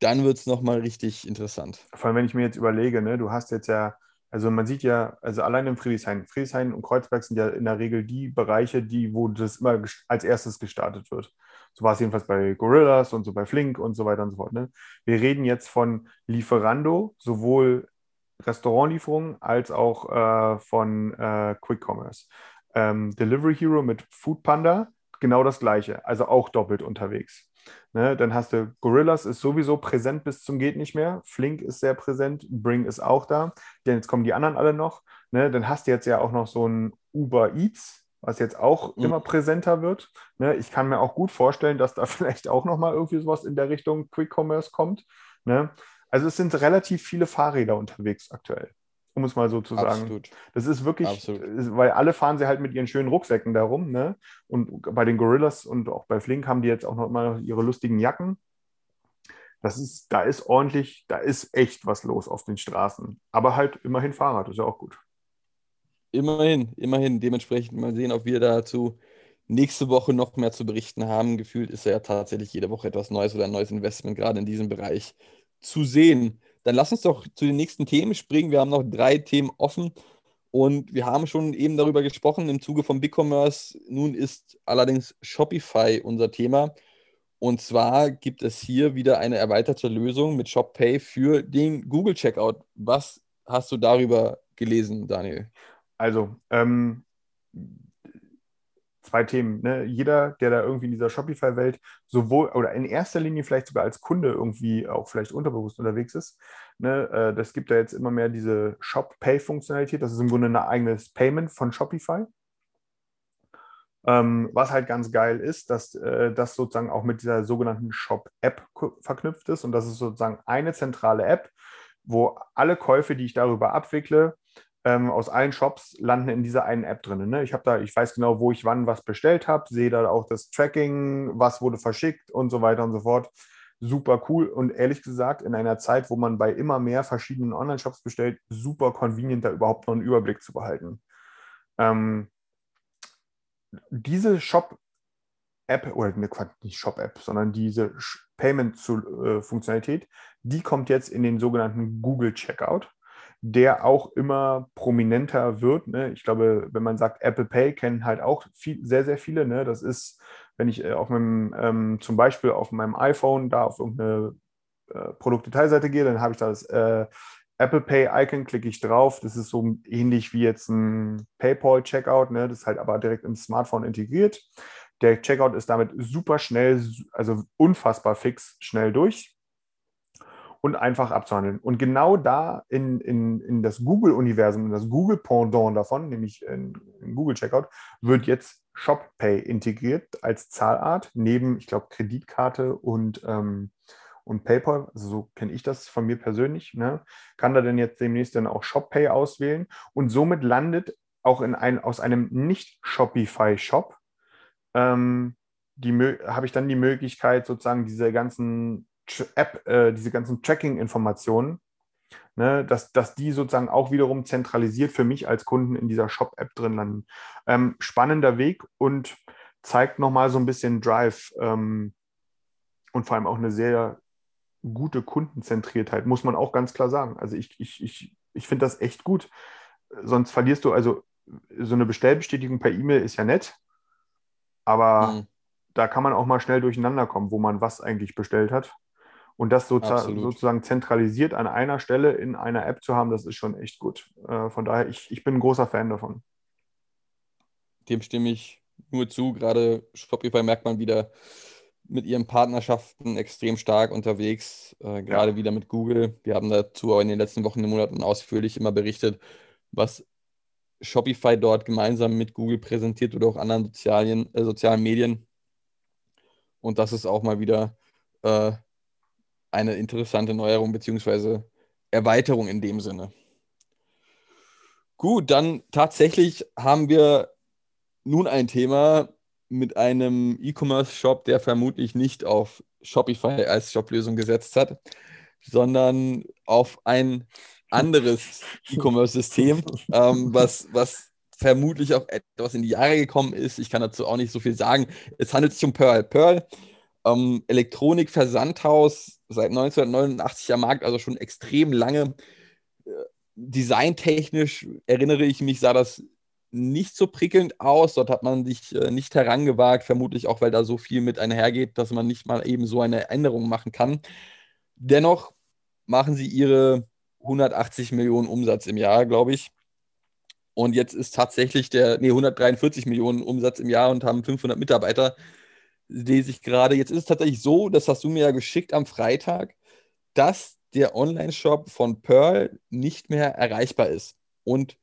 B: dann wird es nochmal richtig interessant.
A: Vor allem, wenn ich mir jetzt überlege, ne, du hast jetzt ja, also man sieht ja, also allein in Friedrichshain, Friedrichshain und Kreuzberg sind ja in der Regel die Bereiche, die, wo das immer als erstes gestartet wird. So war es jedenfalls bei Gorillas und so bei Flink und so weiter und so fort. Ne? Wir reden jetzt von Lieferando, sowohl Restaurantlieferungen als auch äh, von äh, Quick Commerce. Ähm, Delivery Hero mit Food Panda, genau das gleiche, also auch doppelt unterwegs. Ne, dann hast du Gorillas ist sowieso präsent bis zum geht nicht mehr. Flink ist sehr präsent, Bring ist auch da. Denn jetzt kommen die anderen alle noch. Ne, dann hast du jetzt ja auch noch so ein Uber Eats, was jetzt auch mhm. immer präsenter wird. Ne, ich kann mir auch gut vorstellen, dass da vielleicht auch noch mal irgendwie sowas in der Richtung Quick Commerce kommt. Ne? Also es sind relativ viele Fahrräder unterwegs aktuell um es mal so zu sagen. Absolut. Das ist wirklich, Absolut. weil alle fahren sie halt mit ihren schönen Rucksäcken darum. Ne? Und bei den Gorillas und auch bei Flink haben die jetzt auch noch mal ihre lustigen Jacken. Das ist, da ist ordentlich, da ist echt was los auf den Straßen. Aber halt immerhin Fahrrad, ist ja auch gut.
B: Immerhin, immerhin. Dementsprechend mal sehen, ob wir dazu nächste Woche noch mehr zu berichten haben. Gefühlt ist ja tatsächlich jede Woche etwas Neues oder ein neues Investment gerade in diesem Bereich zu sehen. Dann lass uns doch zu den nächsten Themen springen. Wir haben noch drei Themen offen und wir haben schon eben darüber gesprochen im Zuge von BigCommerce. Nun ist allerdings Shopify unser Thema. Und zwar gibt es hier wieder eine erweiterte Lösung mit ShopPay für den Google Checkout. Was hast du darüber gelesen, Daniel?
A: Also, ähm, zwei Themen. Ne? Jeder, der da irgendwie in dieser Shopify-Welt sowohl oder in erster Linie vielleicht sogar als Kunde irgendwie auch vielleicht unterbewusst unterwegs ist, ne? äh, das gibt ja jetzt immer mehr diese Shop-Pay-Funktionalität. Das ist im Grunde ein eigenes Payment von Shopify. Ähm, was halt ganz geil ist, dass äh, das sozusagen auch mit dieser sogenannten Shop-App verknüpft ist. Und das ist sozusagen eine zentrale App, wo alle Käufe, die ich darüber abwickle, ähm, aus allen Shops landen in dieser einen App drin. Ne? Ich habe da, ich weiß genau, wo ich wann was bestellt habe, sehe da auch das Tracking, was wurde verschickt und so weiter und so fort. Super cool und ehrlich gesagt, in einer Zeit, wo man bei immer mehr verschiedenen Online-Shops bestellt, super convenient, da überhaupt noch einen Überblick zu behalten. Ähm, diese Shop-App, oder ne, nicht Shop-App, sondern diese Payment-Funktionalität, die kommt jetzt in den sogenannten Google Checkout der auch immer prominenter wird. Ne? Ich glaube, wenn man sagt Apple Pay, kennen halt auch viel, sehr, sehr viele. Ne? Das ist, wenn ich äh, auf meinem, ähm, zum Beispiel auf meinem iPhone da auf irgendeine äh, Produktdetailseite gehe, dann habe ich das äh, Apple Pay Icon, klicke ich drauf. Das ist so ähnlich wie jetzt ein PayPal Checkout. Ne? Das ist halt aber direkt ins Smartphone integriert. Der Checkout ist damit super schnell, also unfassbar fix schnell durch und einfach abzuhandeln. Und genau da in, in, in das Google-Universum, in das Google-Pendant davon, nämlich in, in Google Checkout, wird jetzt ShopPay integriert als Zahlart, neben, ich glaube, Kreditkarte und, ähm, und PayPal. Also so kenne ich das von mir persönlich. Ne? Kann da denn jetzt demnächst dann auch ShopPay auswählen und somit landet auch in ein, aus einem Nicht-Shopify-Shop ähm, habe ich dann die Möglichkeit, sozusagen diese ganzen App, äh, diese ganzen Tracking-Informationen, ne, dass, dass die sozusagen auch wiederum zentralisiert für mich als Kunden in dieser Shop-App drin landen. Ähm, spannender Weg und zeigt nochmal so ein bisschen Drive ähm, und vor allem auch eine sehr gute Kundenzentriertheit, muss man auch ganz klar sagen. Also ich, ich, ich, ich finde das echt gut. Sonst verlierst du, also so eine Bestellbestätigung per E-Mail ist ja nett, aber mhm. da kann man auch mal schnell durcheinander kommen, wo man was eigentlich bestellt hat. Und das sozusagen, sozusagen zentralisiert an einer Stelle in einer App zu haben, das ist schon echt gut. Äh, von daher, ich, ich bin ein großer Fan davon.
B: Dem stimme ich nur zu. Gerade Shopify merkt man wieder mit ihren Partnerschaften extrem stark unterwegs, äh, gerade ja. wieder mit Google. Wir haben dazu auch in den letzten Wochen und Monaten ausführlich immer berichtet, was Shopify dort gemeinsam mit Google präsentiert oder auch anderen sozialen, äh, sozialen Medien. Und das ist auch mal wieder äh, eine interessante Neuerung bzw. Erweiterung in dem Sinne. Gut, dann tatsächlich haben wir nun ein Thema mit einem E-Commerce-Shop, der vermutlich nicht auf Shopify als Shop-Lösung gesetzt hat, sondern auf ein anderes E-Commerce-System, ähm, was, was vermutlich auch etwas in die Jahre gekommen ist. Ich kann dazu auch nicht so viel sagen. Es handelt sich um Pearl. Pearl, ähm, Elektronik-Versandhaus, seit 1989 am Markt, also schon extrem lange. Äh, designtechnisch erinnere ich mich, sah das nicht so prickelnd aus. Dort hat man sich äh, nicht herangewagt, vermutlich auch, weil da so viel mit einhergeht, dass man nicht mal eben so eine Änderung machen kann. Dennoch machen sie ihre 180 Millionen Umsatz im Jahr, glaube ich. Und jetzt ist tatsächlich der, nee, 143 Millionen Umsatz im Jahr und haben 500 Mitarbeiter lese ich gerade. Jetzt ist es tatsächlich so, das hast du mir ja geschickt am Freitag, dass der Online-Shop von Pearl nicht mehr erreichbar ist und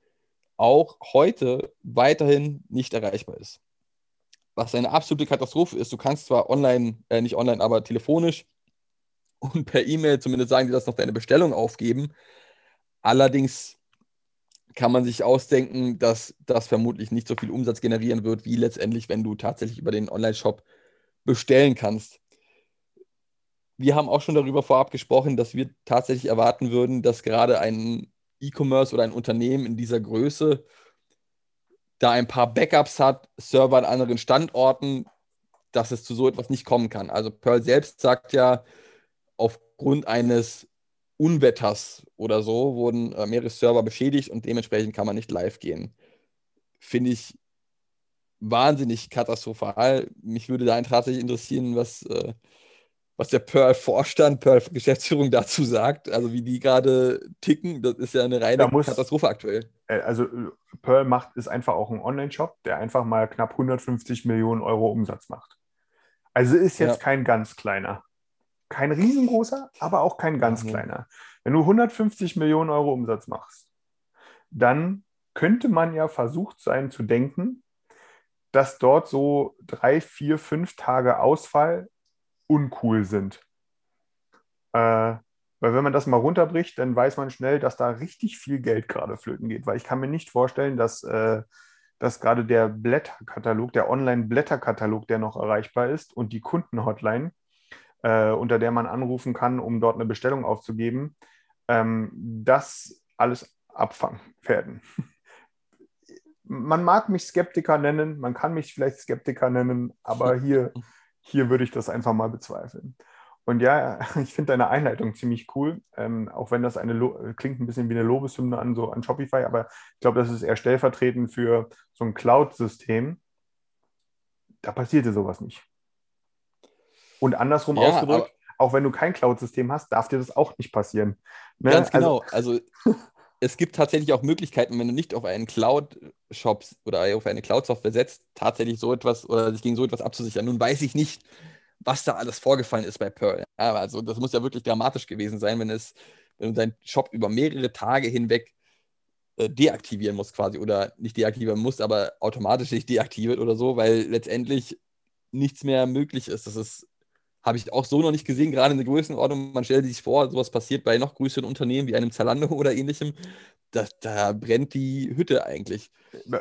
B: auch heute weiterhin nicht erreichbar ist. Was eine absolute Katastrophe ist. Du kannst zwar online, äh, nicht online, aber telefonisch und per E-Mail zumindest sagen, die das noch deine Bestellung aufgeben. Allerdings kann man sich ausdenken, dass das vermutlich nicht so viel Umsatz generieren wird, wie letztendlich, wenn du tatsächlich über den Online-Shop bestellen kannst. Wir haben auch schon darüber vorab gesprochen, dass wir tatsächlich erwarten würden, dass gerade ein E-Commerce oder ein Unternehmen in dieser Größe da ein paar Backups hat, Server an anderen Standorten, dass es zu so etwas nicht kommen kann. Also Pearl selbst sagt ja, aufgrund eines Unwetters oder so wurden äh, mehrere Server beschädigt und dementsprechend kann man nicht live gehen. Finde ich wahnsinnig katastrophal. Mich würde da tatsächlich interessieren, was, äh, was der Pearl-Vorstand, Pearl-Geschäftsführung dazu sagt. Also wie die gerade ticken, das ist ja eine reine
A: muss,
B: Katastrophe aktuell.
A: Äh, also Pearl macht, ist einfach auch ein Online-Shop, der einfach mal knapp 150 Millionen Euro Umsatz macht. Also ist jetzt ja. kein ganz kleiner. Kein riesengroßer, aber auch kein ganz mhm. kleiner. Wenn du 150 Millionen Euro Umsatz machst, dann könnte man ja versucht sein zu denken, dass dort so drei, vier, fünf Tage Ausfall uncool sind. Äh, weil wenn man das mal runterbricht, dann weiß man schnell, dass da richtig viel Geld gerade flöten geht. Weil ich kann mir nicht vorstellen, dass, äh, dass gerade der Blätterkatalog, der Online-Blätterkatalog, der noch erreichbar ist und die Kundenhotline, äh, unter der man anrufen kann, um dort eine Bestellung aufzugeben, ähm, das alles abfangen werden man mag mich Skeptiker nennen, man kann mich vielleicht Skeptiker nennen, aber hier, hier würde ich das einfach mal bezweifeln. Und ja, ich finde deine Einleitung ziemlich cool, ähm, auch wenn das eine Lo klingt ein bisschen wie eine Lobeshymne an so an Shopify, aber ich glaube, das ist eher stellvertretend für so ein Cloud-System. Da passierte sowas nicht. Und andersrum ja, ausgedrückt, auch wenn du kein Cloud-System hast, darf dir das auch nicht passieren.
B: Ne? Ganz genau. Also, also es gibt tatsächlich auch Möglichkeiten, wenn du nicht auf einen Cloud-Shop oder auf eine Cloud-Software setzt, tatsächlich so etwas oder sich gegen so etwas abzusichern. Nun weiß ich nicht, was da alles vorgefallen ist bei Pearl. Also das muss ja wirklich dramatisch gewesen sein, wenn es, wenn du deinen Shop über mehrere Tage hinweg äh, deaktivieren musst quasi oder nicht deaktivieren musst, aber automatisch sich deaktiviert oder so, weil letztendlich nichts mehr möglich ist. Das ist habe ich auch so noch nicht gesehen, gerade in der Größenordnung. Man stellt sich vor, sowas passiert bei noch größeren Unternehmen wie einem Zalando oder ähnlichem. Da, da brennt die Hütte eigentlich.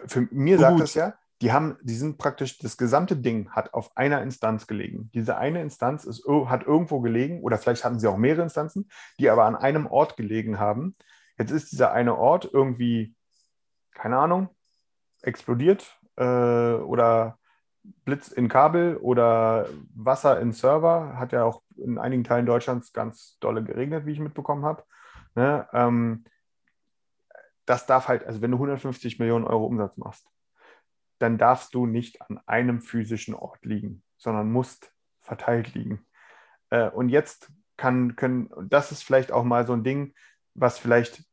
A: Für mir sagt das ja, die haben, die sind praktisch, das gesamte Ding hat auf einer Instanz gelegen. Diese eine Instanz ist, hat irgendwo gelegen, oder vielleicht hatten sie auch mehrere Instanzen, die aber an einem Ort gelegen haben. Jetzt ist dieser eine Ort irgendwie, keine Ahnung, explodiert äh, oder Blitz in Kabel oder Wasser in Server. Hat ja auch in einigen Teilen Deutschlands ganz dolle geregnet, wie ich mitbekommen habe. Ne? Ähm, das darf halt, also wenn du 150 Millionen Euro Umsatz machst, dann darfst du nicht an einem physischen Ort liegen, sondern musst verteilt liegen. Äh, und jetzt kann, können, das ist vielleicht auch mal so ein Ding, was vielleicht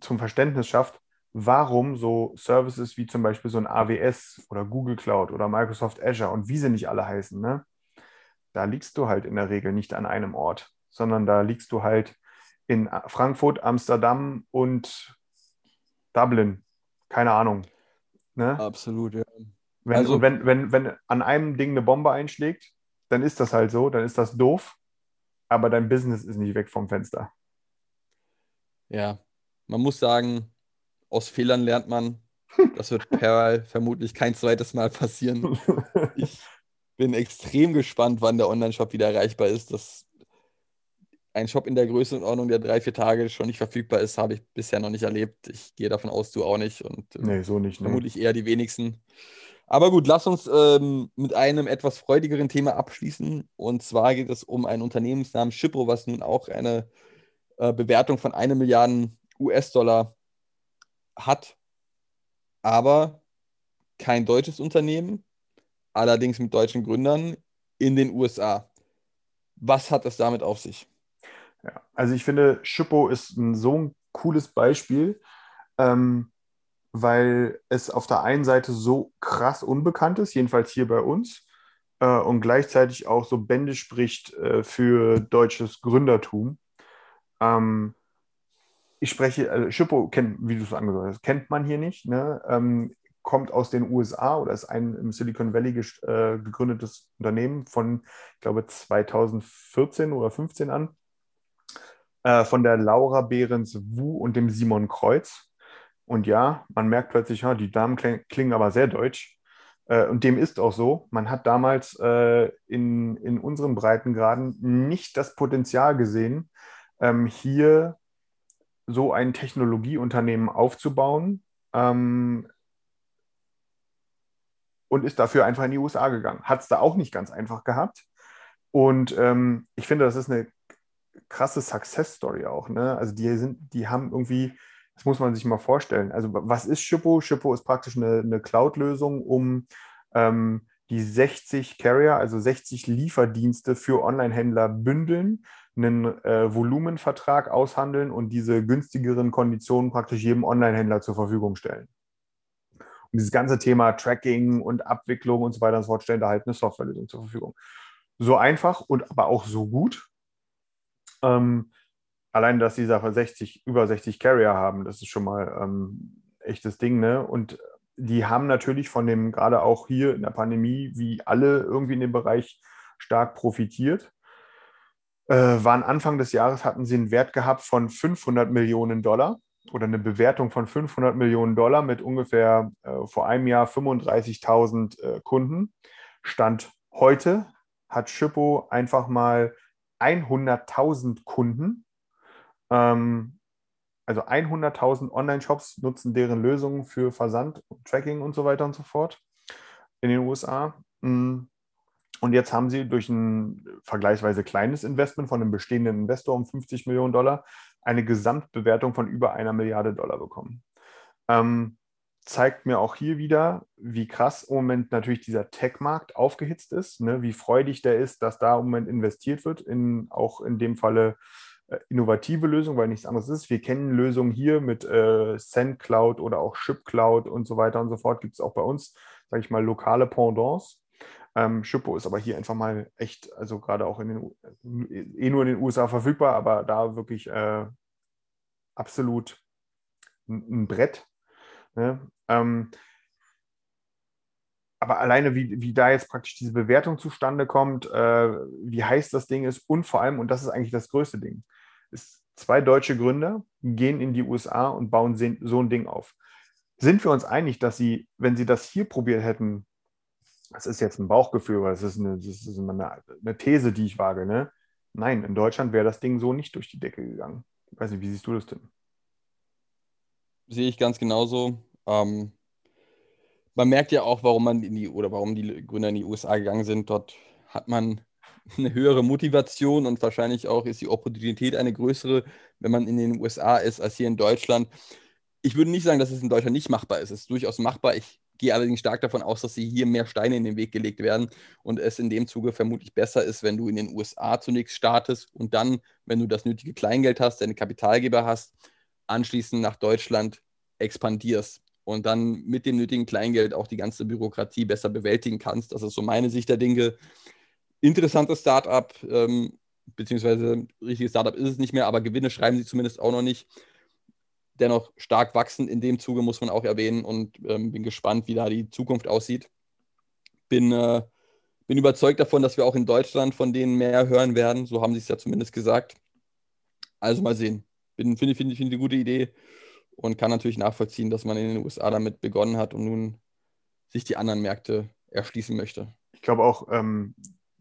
A: zum Verständnis schafft, warum so Services wie zum Beispiel so ein AWS oder Google Cloud oder Microsoft Azure und wie sie nicht alle heißen, ne? da liegst du halt in der Regel nicht an einem Ort, sondern da liegst du halt in Frankfurt, Amsterdam und Dublin. Keine Ahnung.
B: Ne? Absolut, ja.
A: Wenn, also, wenn, wenn, wenn an einem Ding eine Bombe einschlägt, dann ist das halt so, dann ist das doof, aber dein Business ist nicht weg vom Fenster.
B: Ja, man muss sagen, aus Fehlern lernt man. Das wird Perl vermutlich kein zweites Mal passieren. Ich bin extrem gespannt, wann der Online-Shop wieder erreichbar ist. Dass ein Shop in der Größenordnung, der drei, vier Tage schon nicht verfügbar ist, habe ich bisher noch nicht erlebt. Ich gehe davon aus, du auch nicht. Und,
A: äh, nee, so nicht.
B: Ne? Vermutlich eher die wenigsten. Aber gut, lass uns ähm, mit einem etwas freudigeren Thema abschließen. Und zwar geht es um ein Unternehmensnamen Shipro, was nun auch eine äh, Bewertung von einer Milliarde US-Dollar hat aber kein deutsches Unternehmen, allerdings mit deutschen Gründern in den USA. Was hat es damit auf sich?
A: Ja, also ich finde, Schippo ist ein so ein cooles Beispiel, ähm, weil es auf der einen Seite so krass unbekannt ist, jedenfalls hier bei uns, äh, und gleichzeitig auch so Bände spricht äh, für deutsches Gründertum. Ähm, ich spreche, also Schippo, kennt, wie du es angesagt hast, kennt man hier nicht. Ne? Ähm, kommt aus den USA oder ist ein im Silicon Valley äh, gegründetes Unternehmen von, ich glaube, 2014 oder 15 an. Äh, von der Laura Behrens Wu und dem Simon Kreuz. Und ja, man merkt plötzlich, ja, die Damen klingen aber sehr deutsch. Äh, und dem ist auch so. Man hat damals äh, in, in unseren Breitengraden nicht das Potenzial gesehen, ähm, hier so ein Technologieunternehmen aufzubauen ähm, und ist dafür einfach in die USA gegangen. Hat es da auch nicht ganz einfach gehabt. Und ähm, ich finde, das ist eine krasse Success Story auch. Ne? Also die sind, die haben irgendwie Das muss man sich mal vorstellen. Also was ist Shippo? Shippo ist praktisch eine, eine Cloud-Lösung, um ähm, die 60 Carrier, also 60 Lieferdienste für Online-Händler bündeln, einen äh, Volumenvertrag aushandeln und diese günstigeren Konditionen praktisch jedem Online-Händler zur Verfügung stellen. Und dieses ganze Thema Tracking und Abwicklung und so weiter und so fort stellen da halt eine Softwarelösung zur Verfügung. So einfach und aber auch so gut. Ähm, allein, dass die Sache 60, über 60 Carrier haben, das ist schon mal ähm, echtes Ding, ne? Und die haben natürlich von dem, gerade auch hier in der Pandemie, wie alle irgendwie in dem Bereich stark profitiert. Äh, waren Anfang des Jahres, hatten sie einen Wert gehabt von 500 Millionen Dollar oder eine Bewertung von 500 Millionen Dollar mit ungefähr äh, vor einem Jahr 35.000 äh, Kunden. Stand heute hat Schippo einfach mal 100.000 Kunden. Ähm, also 100.000 Online-Shops nutzen deren Lösungen für Versand, Tracking und so weiter und so fort in den USA. Mm. Und jetzt haben sie durch ein vergleichsweise kleines Investment von einem bestehenden Investor um 50 Millionen Dollar eine Gesamtbewertung von über einer Milliarde Dollar bekommen. Ähm, zeigt mir auch hier wieder, wie krass im Moment natürlich dieser Tech-Markt aufgehitzt ist, ne? wie freudig der ist, dass da im Moment investiert wird, in, auch in dem Falle äh, innovative Lösungen, weil nichts anderes ist. Wir kennen Lösungen hier mit äh, SendCloud oder auch ShipCloud und so weiter und so fort. Gibt es auch bei uns, sage ich mal, lokale Pendants. Ähm, Shippo ist aber hier einfach mal echt, also gerade auch in den, eh nur in den USA verfügbar, aber da wirklich äh, absolut ein, ein Brett. Ne? Ähm, aber alleine, wie, wie da jetzt praktisch diese Bewertung zustande kommt, äh, wie heiß das Ding ist und vor allem, und das ist eigentlich das größte Ding, ist zwei deutsche Gründer gehen in die USA und bauen so ein Ding auf. Sind wir uns einig, dass sie, wenn sie das hier probiert hätten, das ist jetzt ein Bauchgefühl, weil das ist eine, das ist eine, eine These, die ich wage, ne? Nein, in Deutschland wäre das Ding so nicht durch die Decke gegangen. Ich weiß nicht, wie siehst du das denn?
B: Sehe ich ganz genauso. Ähm, man merkt ja auch, warum man in die oder warum die Gründer in die USA gegangen sind. Dort hat man eine höhere Motivation und wahrscheinlich auch ist die Opportunität eine größere, wenn man in den USA ist, als hier in Deutschland. Ich würde nicht sagen, dass es in Deutschland nicht machbar ist. Es ist durchaus machbar. Ich gehe allerdings stark davon aus, dass sie hier mehr Steine in den Weg gelegt werden und es in dem Zuge vermutlich besser ist, wenn du in den USA zunächst startest und dann, wenn du das nötige Kleingeld hast, deine Kapitalgeber hast, anschließend nach Deutschland expandierst und dann mit dem nötigen Kleingeld auch die ganze Bürokratie besser bewältigen kannst. Das ist so meine Sicht der Dinge. Interessantes Startup, ähm, beziehungsweise richtiges Startup ist es nicht mehr, aber Gewinne schreiben sie zumindest auch noch nicht dennoch stark wachsen in dem Zuge, muss man auch erwähnen. Und ähm, bin gespannt, wie da die Zukunft aussieht. Bin, äh, bin überzeugt davon, dass wir auch in Deutschland von denen mehr hören werden. So haben sie es ja zumindest gesagt. Also mal sehen. Finde finde find, find eine gute Idee und kann natürlich nachvollziehen, dass man in den USA damit begonnen hat und nun sich die anderen Märkte erschließen möchte.
A: Ich glaube auch, ähm,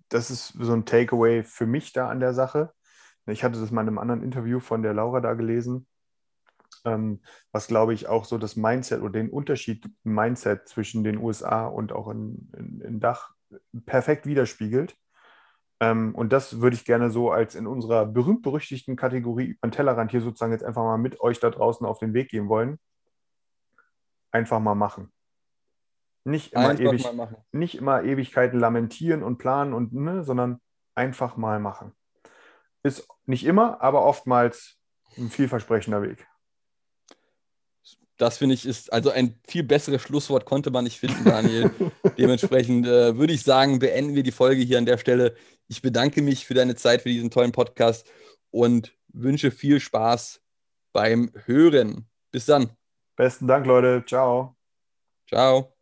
A: das ist so ein Takeaway für mich da an der Sache. Ich hatte das mal in einem anderen Interview von der Laura da gelesen ähm, was glaube ich auch so das Mindset oder den Unterschied im Mindset zwischen den USA und auch in, in, in Dach perfekt widerspiegelt. Ähm, und das würde ich gerne so als in unserer berühmt-berüchtigten Kategorie über den Tellerrand hier sozusagen jetzt einfach mal mit euch da draußen auf den Weg gehen wollen. Einfach mal machen. Nicht immer, ewig, nicht immer Ewigkeiten lamentieren und planen und ne, sondern einfach mal machen. Ist nicht immer, aber oftmals ein vielversprechender Weg
B: das finde ich ist, also ein viel besseres Schlusswort konnte man nicht finden, Daniel. Dementsprechend äh, würde ich sagen, beenden wir die Folge hier an der Stelle. Ich bedanke mich für deine Zeit, für diesen tollen Podcast und wünsche viel Spaß beim Hören. Bis dann.
A: Besten Dank, Leute. Ciao.
B: Ciao.